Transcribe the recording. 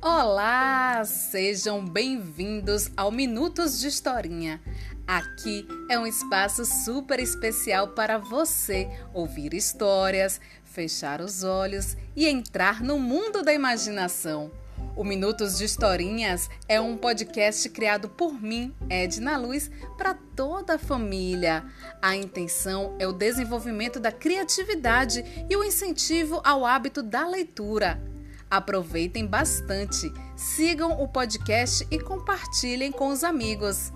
Olá, sejam bem-vindos ao Minutos de Historinha. Aqui é um espaço super especial para você ouvir histórias, fechar os olhos e entrar no mundo da imaginação. O Minutos de Historinhas é um podcast criado por mim, Edna Luz, para toda a família. A intenção é o desenvolvimento da criatividade e o incentivo ao hábito da leitura. Aproveitem bastante, sigam o podcast e compartilhem com os amigos.